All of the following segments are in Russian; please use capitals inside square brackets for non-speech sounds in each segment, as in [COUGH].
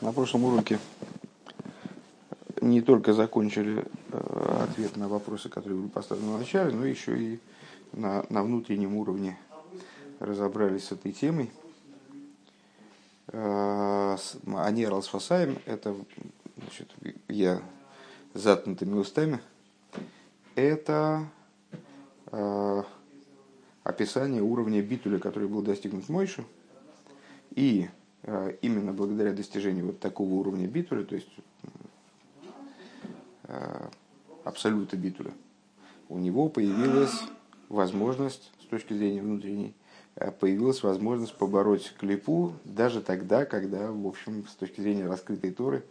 На прошлом уроке не только закончили э, ответ на вопросы, которые были поставлены в начале, но еще и на, на внутреннем уровне разобрались с этой темой. Э, Анер Алсфасаем – это значит, я заткнутыми устами. Это э, описание уровня битуля, который был достигнут Мойшу, и Э, именно благодаря достижению вот такого уровня битуля, то есть э, абсолюта битуля, у него появилась возможность, с точки зрения внутренней, э, появилась возможность побороть клипу даже тогда, когда, в общем, с точки зрения раскрытой Торы,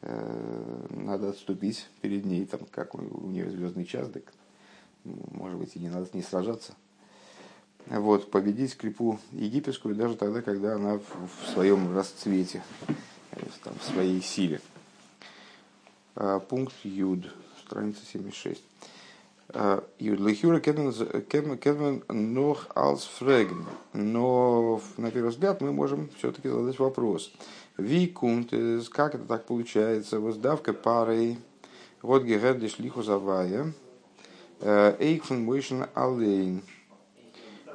надо отступить перед ней, там, как у, нее звездный час, так, может быть, и не надо с ней сражаться – вот, победить клипу египетскую даже тогда, когда она в, своем расцвете, там, в своей силе. А, пункт Юд, страница 76. А, Юд Лехюра Кедмен Нох Алс Фреген. Но, на первый взгляд, мы можем все-таки задать вопрос. Викунт, как это так получается? Воздавка парой вот Гердиш Лиху Завая. Эйкфен Мойшен Алейн.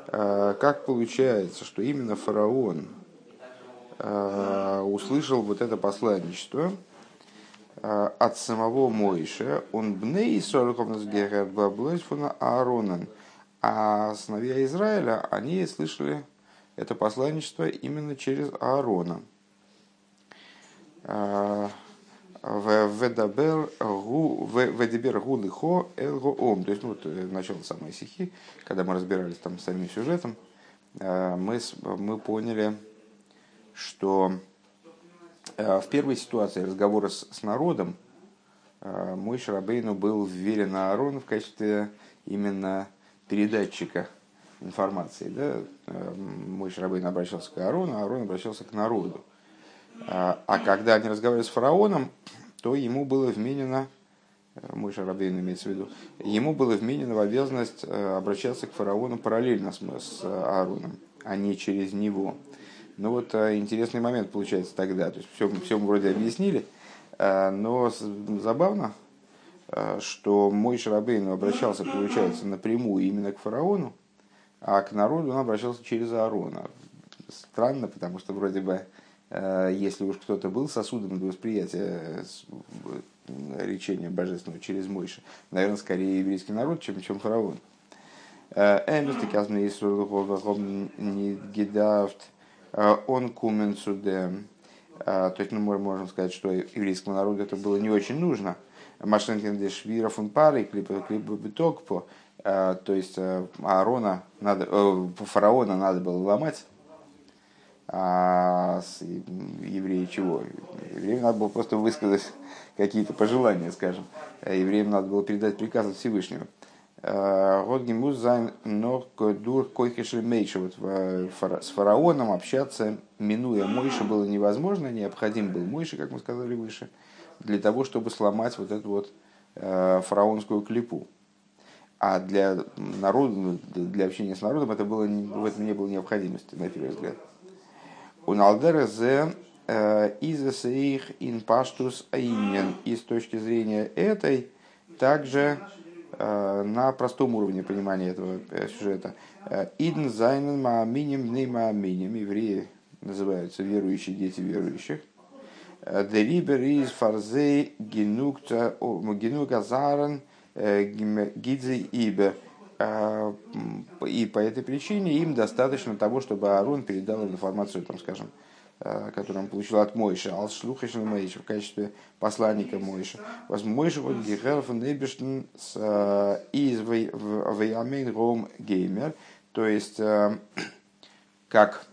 А, как получается, что именно фараон а, услышал вот это посланничество а, от самого Моиша, он бней фона Ааронан, а сыновья Израиля, они слышали это посланничество именно через Аарона. Ведабер гу элго ом. То есть, ну, вот э, начало самой стихи, когда мы разбирались там с самим сюжетом, э, мы, мы поняли, что э, в первой ситуации разговора с, с народом мой Шарабейну был вверен Аарону в качестве именно передатчика информации. Да? Мой Шарабейн обращался к Аарону, а Аарон обращался к народу. А, а когда они разговаривали с фараоном, то ему было вменено, э, мой Шарабейн имеется в виду, ему было вменено в обязанность э, обращаться к фараону параллельно с, с Аароном, а не через него. Ну вот э, интересный момент получается тогда. То есть все, все мы вроде объяснили, но забавно, что мой Шарабейн обращался, получается, напрямую именно к фараону, а к народу он обращался через Аарона. Странно, потому что вроде бы если уж кто-то был сосудом для восприятия э, речения божественного через Мойша, наверное, скорее еврейский народ, чем, чем фараон. Э, он кумен судем. То есть, ну, мы можем сказать, что еврейскому народу это было не очень нужно. Машинкин де швира фун пары, клипа битокпо. То есть, Аарона надо, фараона надо было ломать, а евреи чего? Евреям надо было просто высказать какие-то пожелания, скажем. Евреям надо было передать приказ от Всевышнего. האָט געמוזט זיין דער כוח של משה. Вот с фараоном общаться, минуя Мойша, было невозможно. Необходим был Мойша, как мы сказали выше, для того, чтобы сломать вот эту вот э, фараонскую клипу. А для народа, для общения с народом это было, в этом не было необходимости, на первый взгляд. У Налдера зе э, изесеих ин паштус аинен. И с точки зрения этой, также э, на простом уровне понимания этого э, сюжета. Идн зайнен мааминим не мааминим. Евреи называются верующие дети верующих. Дерибер из фарзей генукта генугазарен гидзе ибе. А, и по этой причине им достаточно того, чтобы Аарон передал информацию, там, скажем, а, которую он получил от Мойша, Алшлухашна Мойша в качестве посланника Мойша. Мойша вот Гехер von Эбештен из Вейамейн Ром Геймер. То есть, а, [CLEARS THROAT] как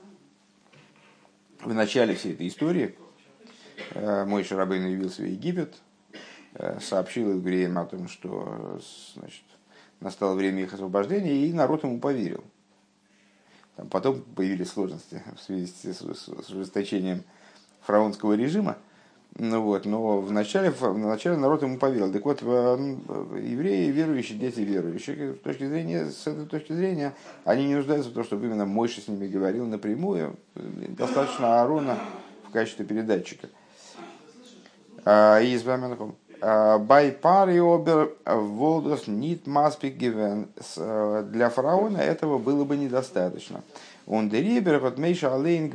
в начале всей этой истории Мойша Рабейн явился в Египет, сообщил евреям о том, что значит, настало время их освобождения, и народ ему поверил. Там потом появились сложности [LAUGHS] в связи с, с, с ужесточением фараонского режима. Ну вот, но вначале, вначале народ ему поверил. Так вот, евреи верующие, дети верующие. С, точки зрения, с этой точки зрения они не нуждаются в том, чтобы именно Мойша с ними говорил напрямую. Достаточно Аарона в качестве передатчика. Из Баменхом. Бай пари обер волдос нит маспик гивен. Для фараона этого было бы недостаточно. Он дерибер от Мейша Алейн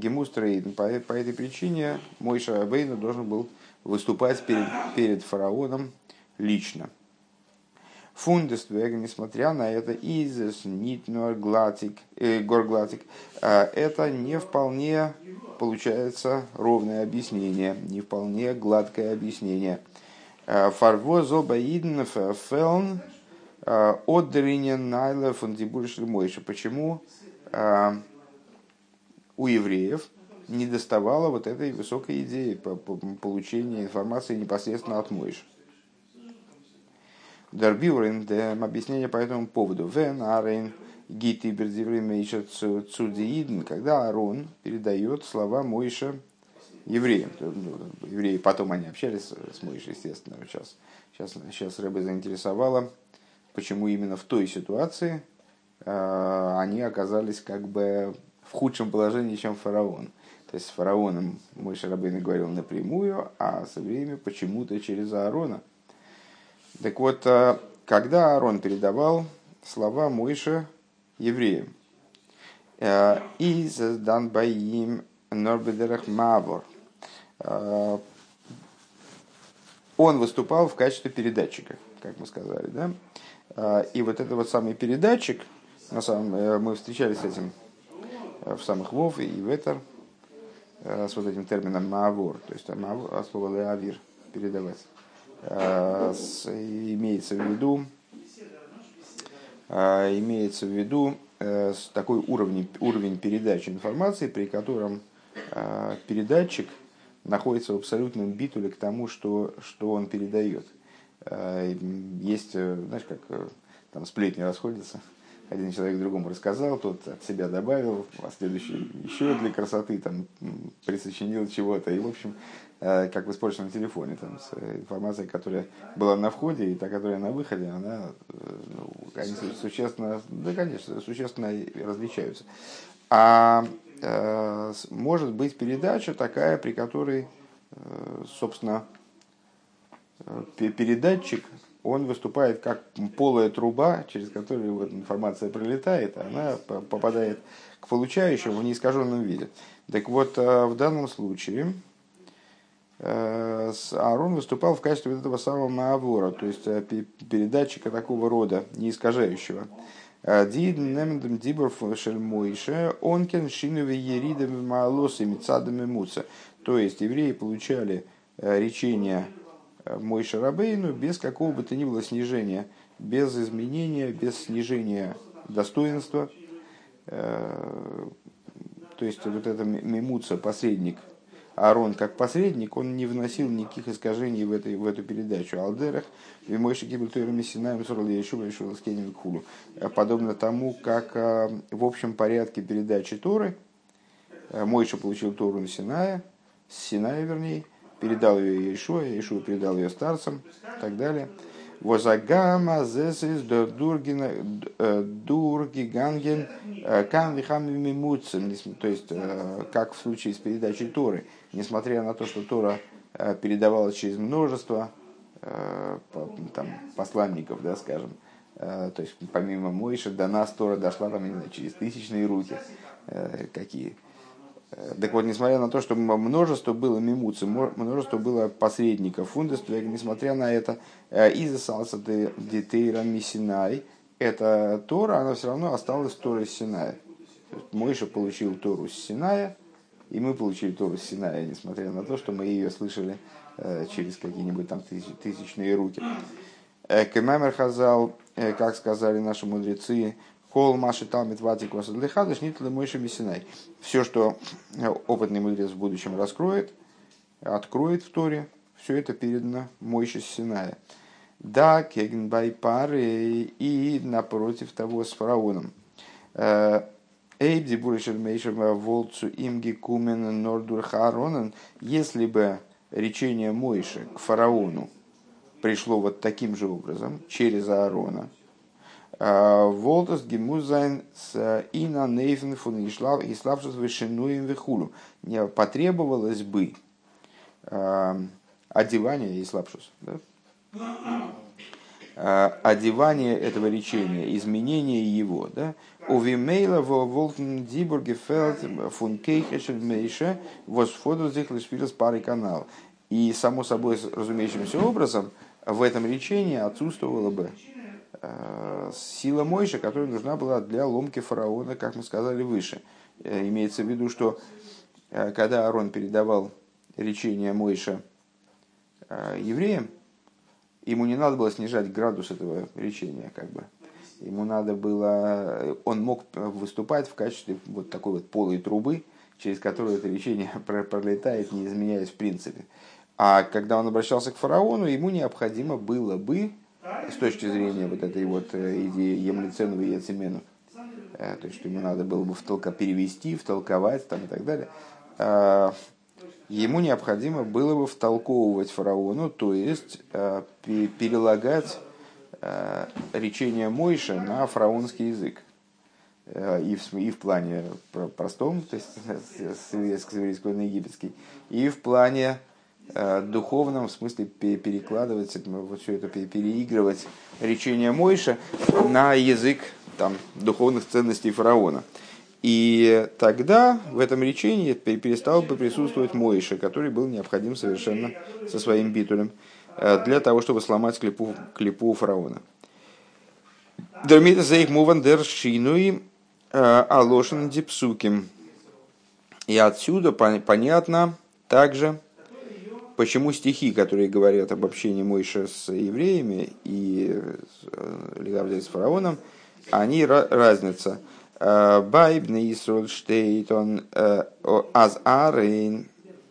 Гемустрейден. По этой причине Мойша Абейну должен был выступать перед, перед фараоном лично. Фундествег, несмотря на это, изес нитнуар глатик, э, горглатик, э, это не вполне получается ровное объяснение, не вполне гладкое объяснение. Э, Фарвозо баидн фелн э, отдринен найла фундибуриш мойша. Почему э, у евреев не доставало вот этой высокой идеи по получения информации непосредственно от Мойши? Дарбиурин, объяснение по этому поводу. Вен арейн гити бердиврим цудиидн, когда Арон передает слова Мойша евреям. Ну, евреи потом они общались с Мойшей, естественно. Сейчас, сейчас, сейчас Рэбе заинтересовало, почему именно в той ситуации э, они оказались как бы в худшем положении, чем фараон. То есть с фараоном мой Шарабейн говорил напрямую, а с евреями почему-то через Аарона – так вот, э, когда Аарон передавал слова Мойша евреям, э, и создан боим Норбедерах Мавор, он выступал в качестве передатчика, как мы сказали, да? И вот этот вот самый передатчик, на самом, мы встречались с этим в самых Вов и Ветер, с вот этим термином Маавор, то есть от слова Леавир, передавать. Э, имеется в виду, э, имеется в виду э, такой уровень, уровень передачи информации, при котором передатчик находится в абсолютном битуле к тому, что, что он передает. Есть, знаешь, как там сплетни расходятся, один человек другому рассказал, тот от себя добавил, а следующий еще для красоты там присочинил чего-то. И, в общем, Э, как в испорченном телефоне, там, с э, информацией, которая была на входе и та, которая на выходе, она, э, ну, они существенно, да, конечно, существенно различаются. А э, может быть передача такая, при которой, э, собственно, передатчик, он выступает как полая труба, через которую вот информация пролетает, она попадает к получающему в неискаженном виде. Так вот, в данном случае Э, Аарон выступал в качестве вот этого самого Маавора, то есть э, передатчика такого рода, не искажающего. Э, Дид немдем дибор шель Мойше, онкен шинове еридами маалосами цадами муца. То есть евреи получали речение Мойша Рабейну без какого бы то ни было снижения, без изменения, без снижения достоинства. То есть вот это мимуца, посредник, Аарон как посредник, он не вносил никаких искажений в, этой, в эту передачу. Алдерах, Вимойши Гибельтойра Мессинаем Сорл Яшуба Яшуба Скенем Хулу. Подобно тому, как э, в общем порядке передачи Торы, э, Мойша получил Тору на Синая, с Синая вернее, передал ее Иешуа, Иешуа передал ее старцам и так далее. Возагама зесис э, дургиганген кам мимуцем. То есть, как в случае с передачей Торы – несмотря на то, что Тора э, передавалась через множество э, там, посланников, да, скажем, э, то есть помимо Мойши до нас Тора дошла там, не знаю, через тысячные руки, какие. Так вот, несмотря на то, что множество было мимуцы, множество было посредников, фундества, несмотря на это, из-за салса детейра мисинай, эта Тора, она все равно осталась Торой Синая. Мойша получил Тору Синая, и мы получили Тору Синая, несмотря на то, что мы ее слышали э, через какие-нибудь там тысяч, тысячные руки. Э, Кемамер Хазал, э, как сказали наши мудрецы, Кол Маши Талмит Ватик Васадлихадыш Нитла Мойша Мисинай. Все, что опытный мудрец в будущем раскроет, откроет в Торе, все это передано Мойше Синая. Да, Кегенбай пары и напротив того с фараоном. Эйбди Буришель Мейшема Волцу Имги Кумен Нордур Харонен, если бы речение Мойши к фараону пришло вот таким же образом, через Аарона, а, Волтас Гемузайн с Ина Нейфен фун Иславшис Вишенуем Вихулю, не потребовалось бы а, одевание и слабшус. Да? Одевание этого речения, изменение его. Да? Увимейла во Волтен Дибурге Фелд фун Кейхешен Мейша восфоду зихлешвилес парой канал. И само собой разумеющимся образом в этом речении отсутствовала бы э, сила Мойша, которая нужна была для ломки фараона, как мы сказали выше. Э, имеется в виду, что э, когда Арон передавал речение Мойша евреям, ему не надо было снижать градус этого речения, как бы. Ему надо было, он мог выступать в качестве вот такой вот полой трубы, через которую это речение [LAUGHS] пролетает, не изменяясь в принципе. А когда он обращался к фараону, ему необходимо было бы, с точки зрения вот этой вот э, идеи Емлицену и Яцемену, э, то есть ему надо было бы втолка, перевести, втолковать там, и так далее, э, ему необходимо было бы втолковывать фараону, то есть перелагать речение Мойша на фараонский язык. И в, и в плане простом, то есть с еврейского на египетский, и в плане Э, духовном, в смысле перекладывать, вот все это переигрывать речение Мойша на язык там, духовных ценностей фараона. И тогда в этом речении перестал бы присутствовать Мойша, который был необходим совершенно со своим битулем э, для того, чтобы сломать клепу, клепу фараона. Дермита муван дер шинуи э, алошен дипсуким. И отсюда понятно также, почему стихи, которые говорят об общении Мойша с евреями и с фараоном, они разница. Байбне Исроль штейт он э, аз арейн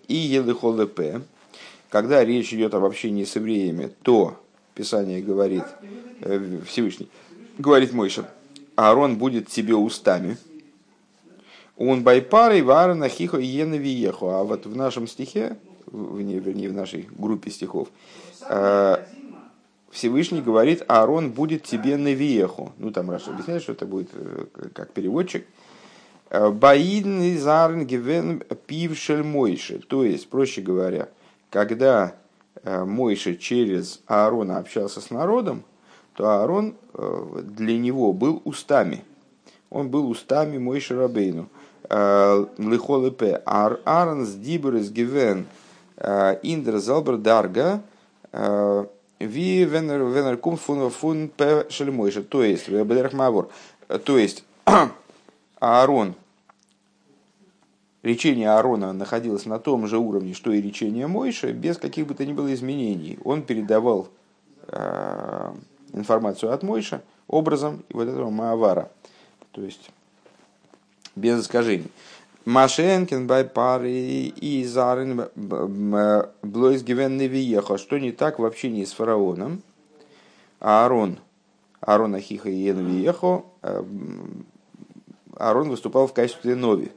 и елыхолепе. Когда речь идет об общении с евреями, то Писание говорит, э, Всевышний, говорит Мойша, Аарон будет тебе устами, он байпарой варна хихо иена виехо. А вот в нашем стихе вернее, в нашей группе стихов, э, Всевышний говорит, Аарон будет тебе на веху. Ну, там Раша объясняет, что это будет э, как переводчик. «Э, Баидн и зарн гивен пившель мойши. То есть, проще говоря, когда Мойша через Аарона общался с народом, то Аарон для него был устами. Он был устами Мойши Рабейну. Лихолепе Аарон с Дибрес Гивен Э, Индер Залбер Дарга э, Ви Венер Кум Фун Фун П. То есть, Мавор. То есть, [CLEARS THROAT] Аарон, речение Аарона находилось на том же уровне, что и речение Мойша, без каких бы то ни было изменений. Он передавал э, информацию от Мойша образом вот этого Маавара. То есть, без искажений. Машенкин бай пары и Зарин Блойс Гивенный Виехо. Что не так в общении с фараоном? Аарон, Аарон Ахиха и Ен Виехо, э, Аарон выступал в качестве нови.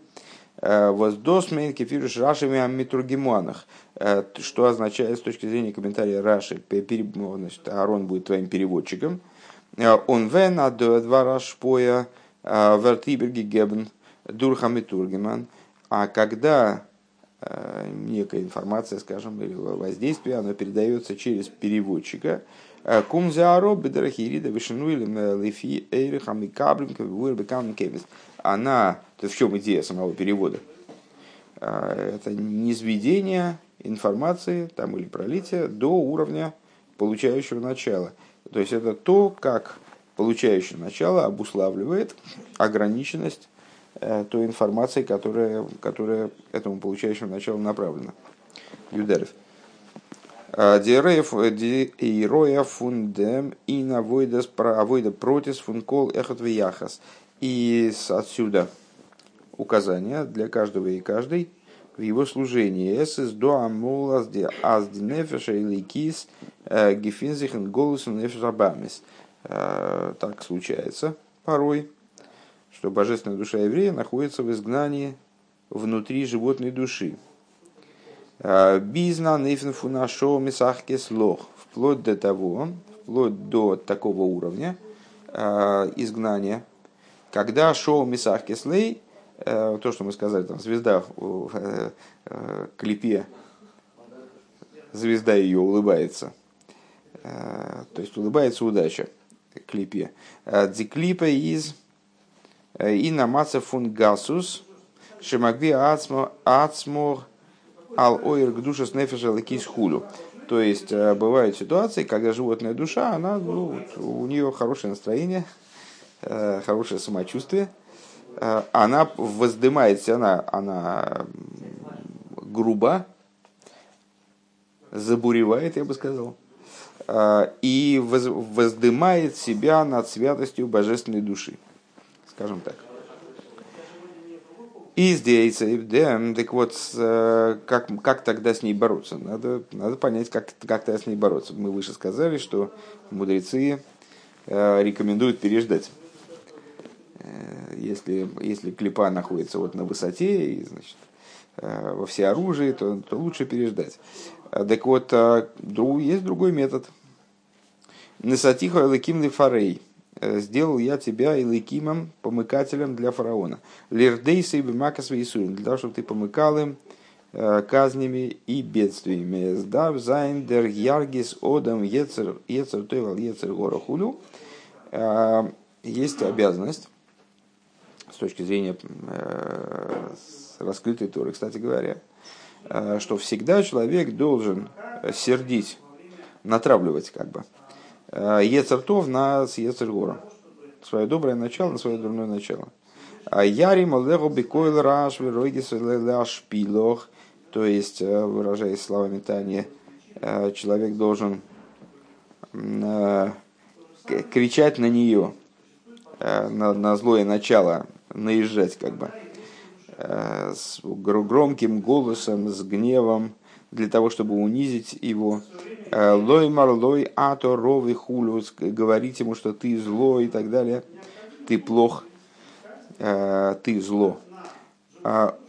Э, Воздосмен кефируш Рашами Амитургимуанах. Э, что означает с точки зрения комментария Раши, значит, Аарон будет твоим переводчиком. Он вен ад два рашпоя вертиберги гебн Дурхам и Тургеман. А когда э, некая информация, скажем, или воздействие, оно передается через переводчика, э, Кумзеаро бедрахирида вишенуилем э, лифи эйрихам и каблем кавиуэр кевис. Она, то в чем идея самого перевода? Это низведение информации там, или пролитие до уровня получающего начала. То есть это то, как получающее начало обуславливает ограниченность Э, той информации, которая, которая этому получающему началу направлена. Юдерев. Э, Дироя фундем и навойдас про авойда протис функол эхот яхас. И отсюда указания для каждого и каждой в его служении. Эсэс до амулас де аз нефеша или кис э, гефинзихен голосом нефеш Так случается порой что божественная душа еврея находится в изгнании внутри животной души. А, Bizna нейфнфу нашо мисахке слох. Вплоть до того, вплоть до такого уровня а, изгнания, когда шоу мисахке слей, а, то, что мы сказали, там звезда в э, клипе звезда ее улыбается. То есть улыбается удача клипе. Дзиклипа из и намаца фун гасус шемагви ацмор ал ойр к душе с нефеша лекис хулю. То есть бывают ситуации, когда животная душа, она, ну, у нее хорошее настроение, хорошее самочувствие, она воздымается, она, она груба, забуревает, я бы сказал, и воздымает себя над святостью божественной души, скажем так. И здесь, так вот, как, как тогда с ней бороться? Надо, надо понять, как, как тогда с ней бороться. Мы выше сказали, что мудрецы рекомендуют переждать. Если, если клипа находится вот на высоте, и, значит, во всеоружии, то, то лучше переждать. Так вот, есть другой метод – נתתיך אלקים לפרעה. Э, сделал я тебя Элакимом, помыкателем для фараона. לרדותו במכות. Для того, чтобы ты помыкал им э, казнями и бедствиями. ס'דאַרף זיין דער ירגיז אדם יצר יצר טוב על יצר הרע כו'. Э, есть обязанность с точки зрения раскрытой Торы, кстати говоря, что всегда человек должен сердить, натравливать как бы Ецертов на Ецергора. Свое доброе начало на свое дурное начало. А Яри Малдеху Бекойл Раш Веройгис Пилох. То есть, э, выражаясь словами Тани, э, человек должен кричать на нее, на, на злое начало, наезжать как бы громким голосом, с гневом, для того, чтобы унизить его. Э, лой марлой ато ровый хулю, говорить ему, что ты зло и так далее. Ты плох, э, ты зло.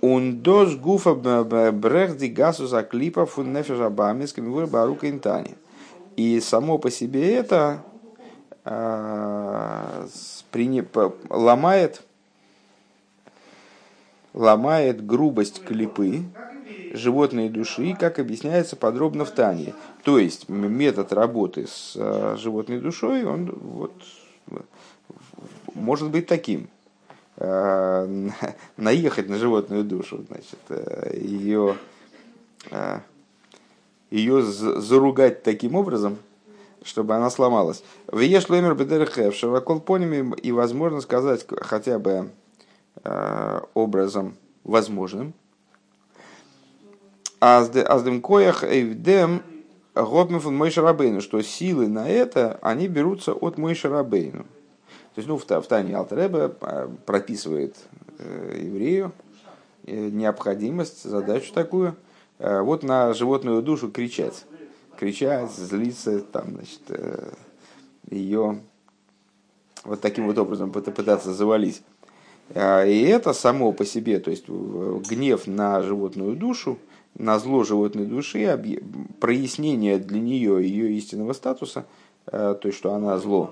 Он дос гуфа брехди гасуса клипа фун нефеша бамисками выр барука интани. И само по себе это э, ломает, ломает грубость клипы, животной души, как объясняется подробно в Тане. То есть метод работы с э, животной душой, он вот, может быть таким. Э, наехать на животную душу, значит, э, ее, ее заругать таким образом, чтобы она сломалась. В Ешлоймер Бедерхев, Шаракол Поними, и возможно сказать хотя бы образом возможным, Аздем коях эйвдем гопмифун мой шарабейну, что силы на это, они берутся от мой шарабейну. То есть, ну, в, в Тане Алтереба прописывает э, еврею э, необходимость, задачу такую, э, вот на животную душу кричать. Кричать, злиться, там, значит, э, ее вот таким вот образом пытаться завалить. А, и это само по себе, то есть гнев на животную душу, на зло животной души, прояснение для нее ее истинного статуса, э, то есть, что она зло,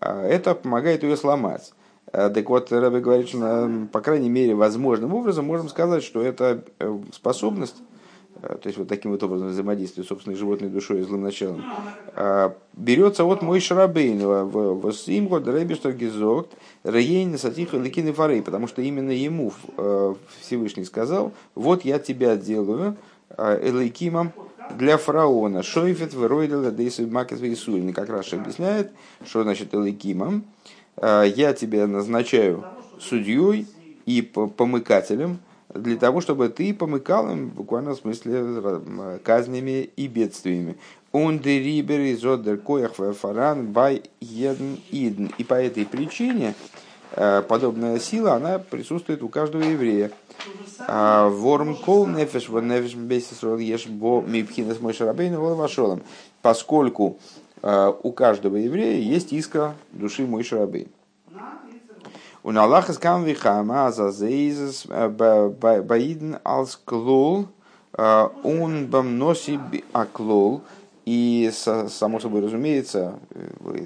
э, это помогает ее сломать. Э, так вот, Рэбби говорит, что, по крайней мере, возможным образом можем сказать, что это способность Э, то есть вот таким вот образом взаимодействие собственной животной душой и злым началом, э, берется от мой шарабейнова в Симхо Дребиштер Гизокт Рейн Сатиха Ликин Фарей, потому что именно ему э, Всевышний сказал, вот я тебя делаю Элейкимом для фараона. Шойфет выройдала дейсу макет вейсульни. Как раз объясняет, что значит Элейкимом. Я тебя назначаю судьей и помыкателем, для того, чтобы ты помыкал им, в смысле, казнями и бедствиями. Он дерибер из коях фаран бай едн идн. И по этой причине э, подобная сила, она присутствует у каждого еврея. А, ворм кол нефеш во нефеш бесис еш бо мипхинес мой шарабейн вашолом. Поскольку э, у каждого еврея есть искра души мой шарабейн. Wie Chama, also Zeizes Баиден als Клол, он бам носи аклол, и само собой разумеется,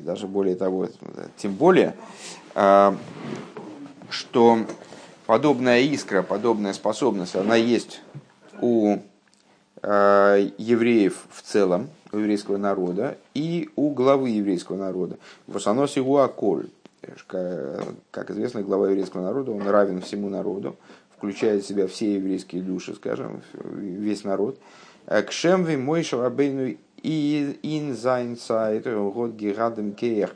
даже более того, тем более, что подобная искра, подобная способность, она есть у евреев в целом, у еврейского народа и у главы еврейского народа. והנשיא הוא הכל, как известно, глава еврейского народа, он равен всему народу, включает в себя все еврейские души, скажем, весь народ. כשם ווי משה רבינו אין זיין צייט האָט געהאַט דעם כח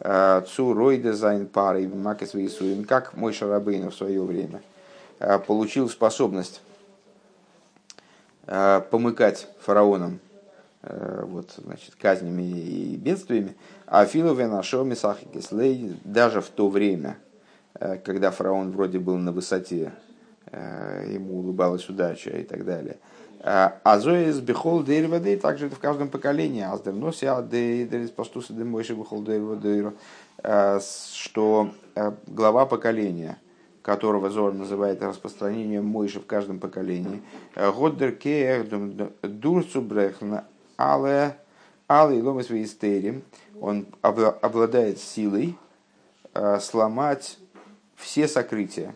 צו רודה זיין פרעה במכות ויסורים, как Мойше Рабейну в свое время получил способность помыкать фараоном вот, значит, казнями и бедствиями, אפילו ווען השעה משחקת לו даже в то время, когда фараон вроде был на высоте, ему улыбалась удача и так далее – אַזוי איז בכל דור также это в каждом поколении. אַז דער נשיא הדור אתפשטותא דמשה בכל דור что э, глава поколения, которого Зоар называет распространением Мойши в каждом поколении, э, האט דער כח דורכצוברעכן אלע אלע העלמות והסתרים, он обладает силой э, сломать все сокрытия,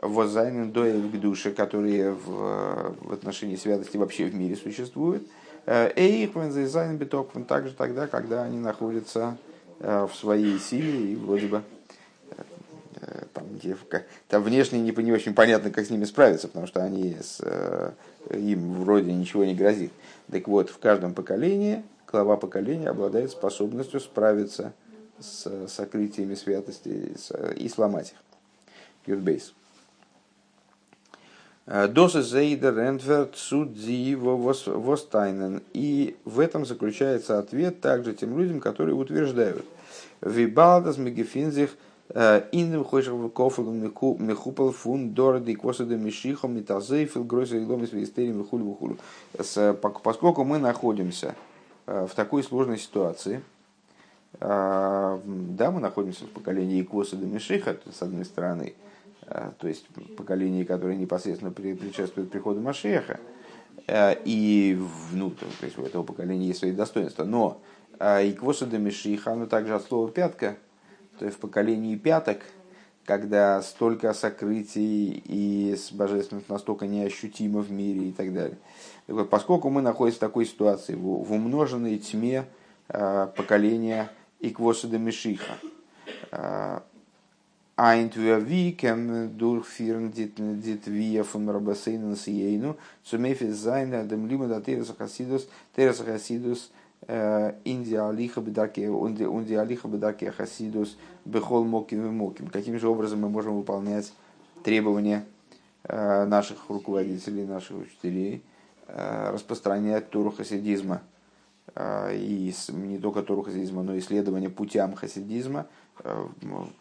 וואס זיינען דא אויף קדושה, которые в, в отношении святости вообще в мире существуют. אויך ווען זיי זיינען בתוקף также тогда, когда они находятся э, в своей силе и вроде бы э, там, где, там внешне не, не очень понятно, как с ними справиться, потому что они с, им вроде ничего не грозит. Так вот, в каждом поколении, глава поколения обладает способностью справиться с сокрытиями святости и сломать их. Юрбейс. Доса Зейдер Энтверт Судзи Востайнен. И в этом заключается ответ также тем людям, которые утверждают. Вибалдас Мегефинзих Индем Хойшев Кофел Мехупал Фун Дорды Косада Мишихом Метазейфил Гройса Иломис Вистерим Вихулю Вихулю. Поскольку мы находимся в такой сложной ситуации, да, мы находимся в поколении Косада Мишиха, с одной стороны, Э, то есть поколение, которое непосредственно предшествует приходу Машеха, э, и ну, то есть у этого поколения есть свои достоинства. Но э, и квоса до Мишиха, оно также от слова пятка, то есть в поколении пяток, когда столько сокрытий и божественность настолько неощутимо в мире и так далее. Так вот, поскольку мы находимся в такой ситуации, в, в умноженной тьме поколения Иквоса до Мишиха, dit wir von Rabbaseinen Sienu, zu Mephis sein, dem Lima da Teres Hasidus, Teres Hasidus, in die Алиха Бедаке, Хасидус, Бехол Моким и Моким. Каким же образом мы можем выполнять требования наших руководителей, наших учителей, распространять Туру хасидизма, и не только Туру хасидизма, но и исследование путям хасидизма – Э,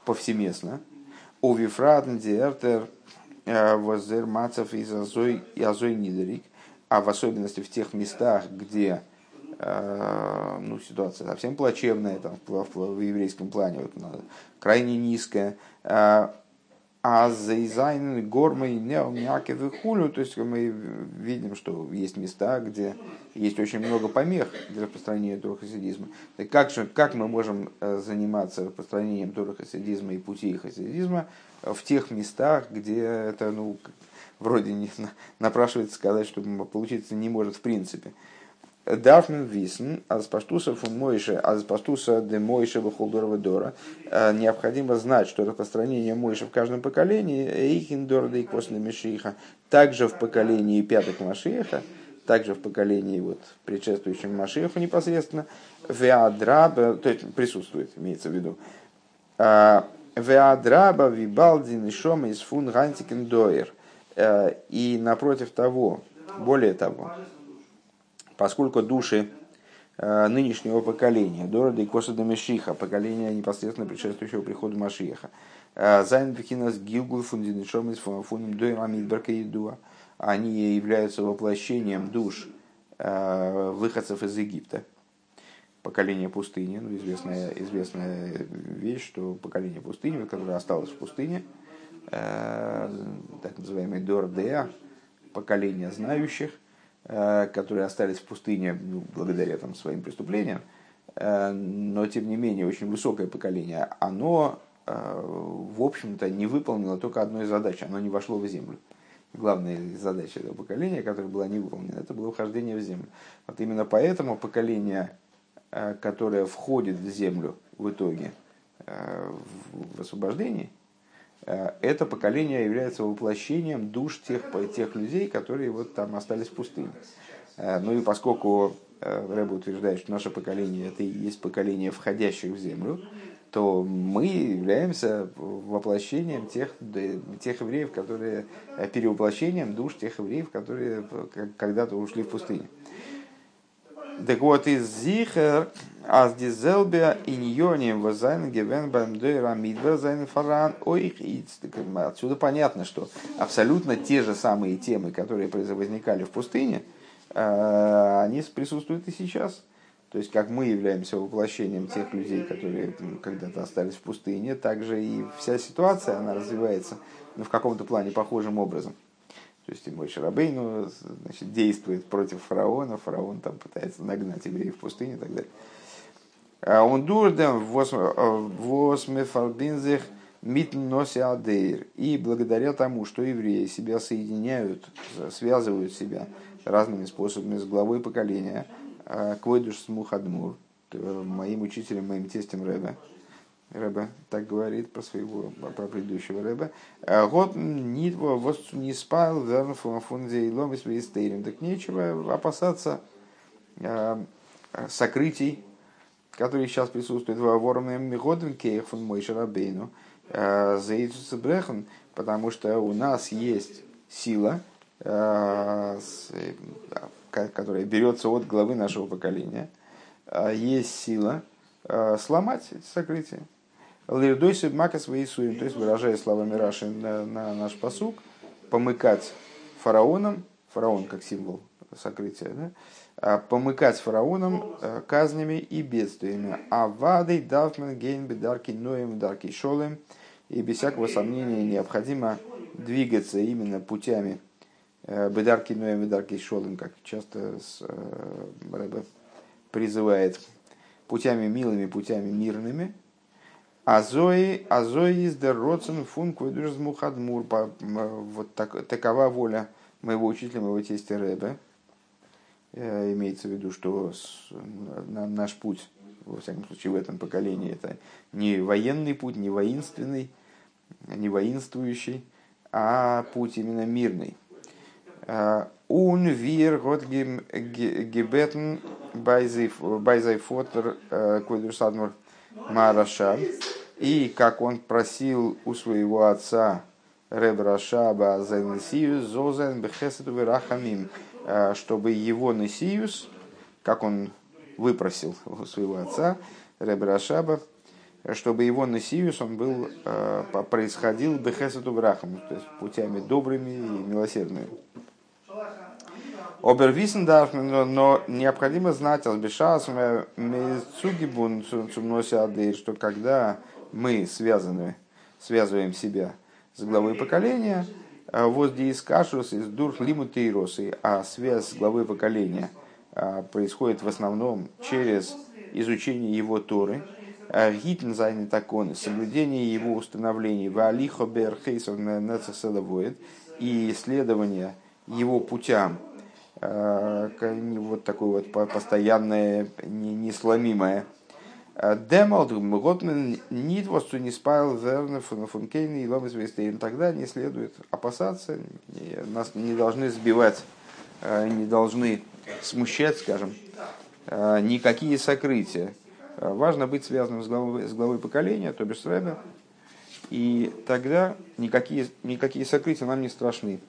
повсеместно. У Вифратн Диертер э, Возер Мацев и Азой Нидерик, а в особенности в тех местах, где э, ну, ситуация совсем плачевная там, в, в, в еврейском плане, вот, крайне низкая, а заизайн гормой неомякев и хулю, то есть мы видим, что есть места, где есть очень много помех для распространения турахасидизма. Так как, же, как мы можем э, заниматься распространением турахасидизма и пути хасидизма в тех местах, где это ну, вроде не напрашивается сказать, что получиться не может в принципе darf man wissen, als Паштуса фун Мойше, als Паштуса де Мойше Бахулдорова Дора, необходимо знать, что распространение Мойше в каждом поколении, Эйхин Дора да и Косна Мишиха, также в поколении пяток Машиеха, также в поколении вот, предшествующем Машиеху непосредственно, Веадраба, то есть присутствует, имеется в виду, ואדרבה וויבאלד די נשמות פון היינטיקן דור. И напротив того, более того, поскольку души э, нынешнего поколения, דרא דעקבתא דמשיחא, поколения непосредственно предшествующего приходу Машиеха, э, זיינען בחינת גלגול פון די נשמות פונעם דור המדבר כידוע, они являются воплощением душ э, выходцев из Египта, поколение пустыни, ну, известная, известная вещь, что поколение пустыни, которое осталось в пустыне, так называемый Дордеа, поколение знающих, которые остались в пустыне ну, благодаря там, своим преступлениям, э, но тем не менее очень высокое поколение, оно, э, в общем-то, не выполнило только одной задачи, оно не вошло в землю. главная задача этого поколения, которая была не выполнена, это было вхождение в землю. Вот именно поэтому поколение, э, которое входит в землю в итоге, э, в освобождении, э, это поколение является воплощением душ тех, тех людей, которые вот там остались в пустыне. Ну и поскольку Рэба утверждает, что наше поколение это и есть поколение входящих в землю, то мы являемся воплощением тех, тех евреев, которые, э, перевоплощением душ тех евреев, которые когда-то ушли в пустыню. Так вот, איז זיכער, אז די זעלבע ענינים וואס זיינען געווען ביים דור המדבר זיינען פאראן אויך. Отсюда понятно, что абсолютно те же самые темы, которые возникали в пустыне, э, они присутствуют и сейчас. То есть, как мы являемся воплощением тех людей, которые когда-то остались в пустыне, также и вся ситуация, она развивается ну, в каком-то плане похожим образом. То есть, и мой Шарабейну значит, действует против фараона, фараон там пытается нагнать евреев в пустыне и так далее. А он дурдем восмефарбинзих митноси адейр. И благодаря тому, что евреи себя соединяют, связывают себя разными способами с главой поколения – а, Квойдуш Смухадмур, моим учителем, моим тестем Рэбе. Рэбе так говорит про своего, про предыдущего Рэбе. «А год нитво вас не спал, верн фунзе и лом и Так нечего опасаться сокрытий, которые сейчас присутствуют в Вором Миходен Кейх фон Мой Шарабейну, за Брехан, потому что у нас есть сила, которая берется от главы нашего поколения, а, есть сила сломать эти сокрытия. Лирдойси мака свои суем, то есть, выражая словами Раши на, на наш посук, помыкать фараоном, фараон как символ сокрытия, да? А, помыкать фараоном казнями и бедствиями. А вадой давмен гейн бедарки ноем дарки шолем. И без всякого сомнения необходимо двигаться именно путями Э, Бедарки Ноем, Бедарки Шолем, как часто Рэбе призывает, путями милыми, путями мирными. Азои, Азои из Дерроцен фун мухадмур. Вот так, такова воля моего учителя, моего тестя Рэбе. Э, имеется в виду, что наш путь, во всяком случае, в этом поколении, это не военный путь, не воинственный, не воинствующий, а путь именно мирный Un вир год гебетен байзайфотер квадрусадмур мараша. И как он просил у своего отца Ребра Шаба Зайнесиус Зозен Бехесету Рахамим, чтобы его Несиус, как он выпросил у своего отца Ребра Шаба, чтобы его Несиус, он был, происходил Бехесету Рахам, то есть путями добрыми и милосердными. Обервисен но необходимо знать, Албешас, Мецугибун, Цумноси что когда мы связаны, связываем себя с главой поколения, а вот здесь кашус из дурх лимутейросы, а связь с главой поколения а, происходит в основном через изучение его Торы, а, гитн зайны таконы, соблюдение его установлений, валихо бер хейсов и исследование его путям, Э, вот такое вот постоянное, несломимое. Э, Демалд, Готмен, нит вас не спал верны функейн и ломис Тогда не следует опасаться, нас не должны сбивать, э, не должны смущать, скажем, никакие сокрытия. Важно быть связанным с главой, с главой поколения, то бишь с и тогда никакие, никакие сокрытия нам не страшны.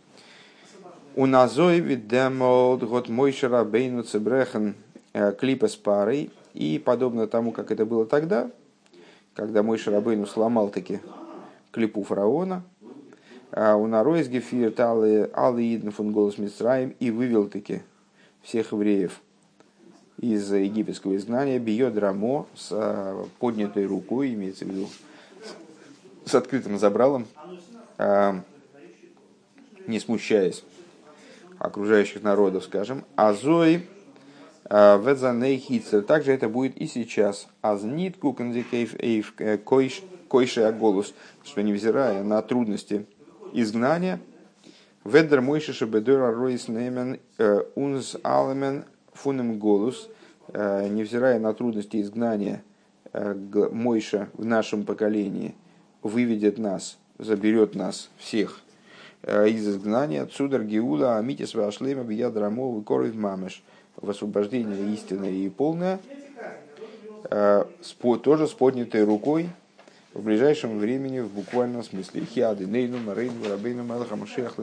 У назой видемолд год мой шарабейну цебрехен э, клипа с парой. И подобно тому, как это было тогда, когда мой шарабейну сломал таки клипу фараона, а у наройс гефир талы алиидн фун голос Мицраим и вывел таки всех евреев из египетского изгнания, бьет рамо с э, поднятой рукой, имеется в виду с открытым забралом, э, не смущаясь окружающих народов, скажем, азой а. Также это будет и сейчас. Азнит кукандикейв эйв э, койши аголус, что невзирая на трудности изгнания, Ведер Мойша Шабедора Ройс Немен Унс Алемен Фунем Голус, невзирая на трудности изгнания, Мойша в нашем поколении выведет нас, заберет нас всех из изгнания, Цудар Геула, Амитис Вашлема, Биядрамов, Коров Мамеш, в освобождение истинное и полное, тоже с поднятой рукой, в ближайшем времени в буквальном смысле. Хиады, Нейну, Марейну, Рабейну, Малаха, Машиах,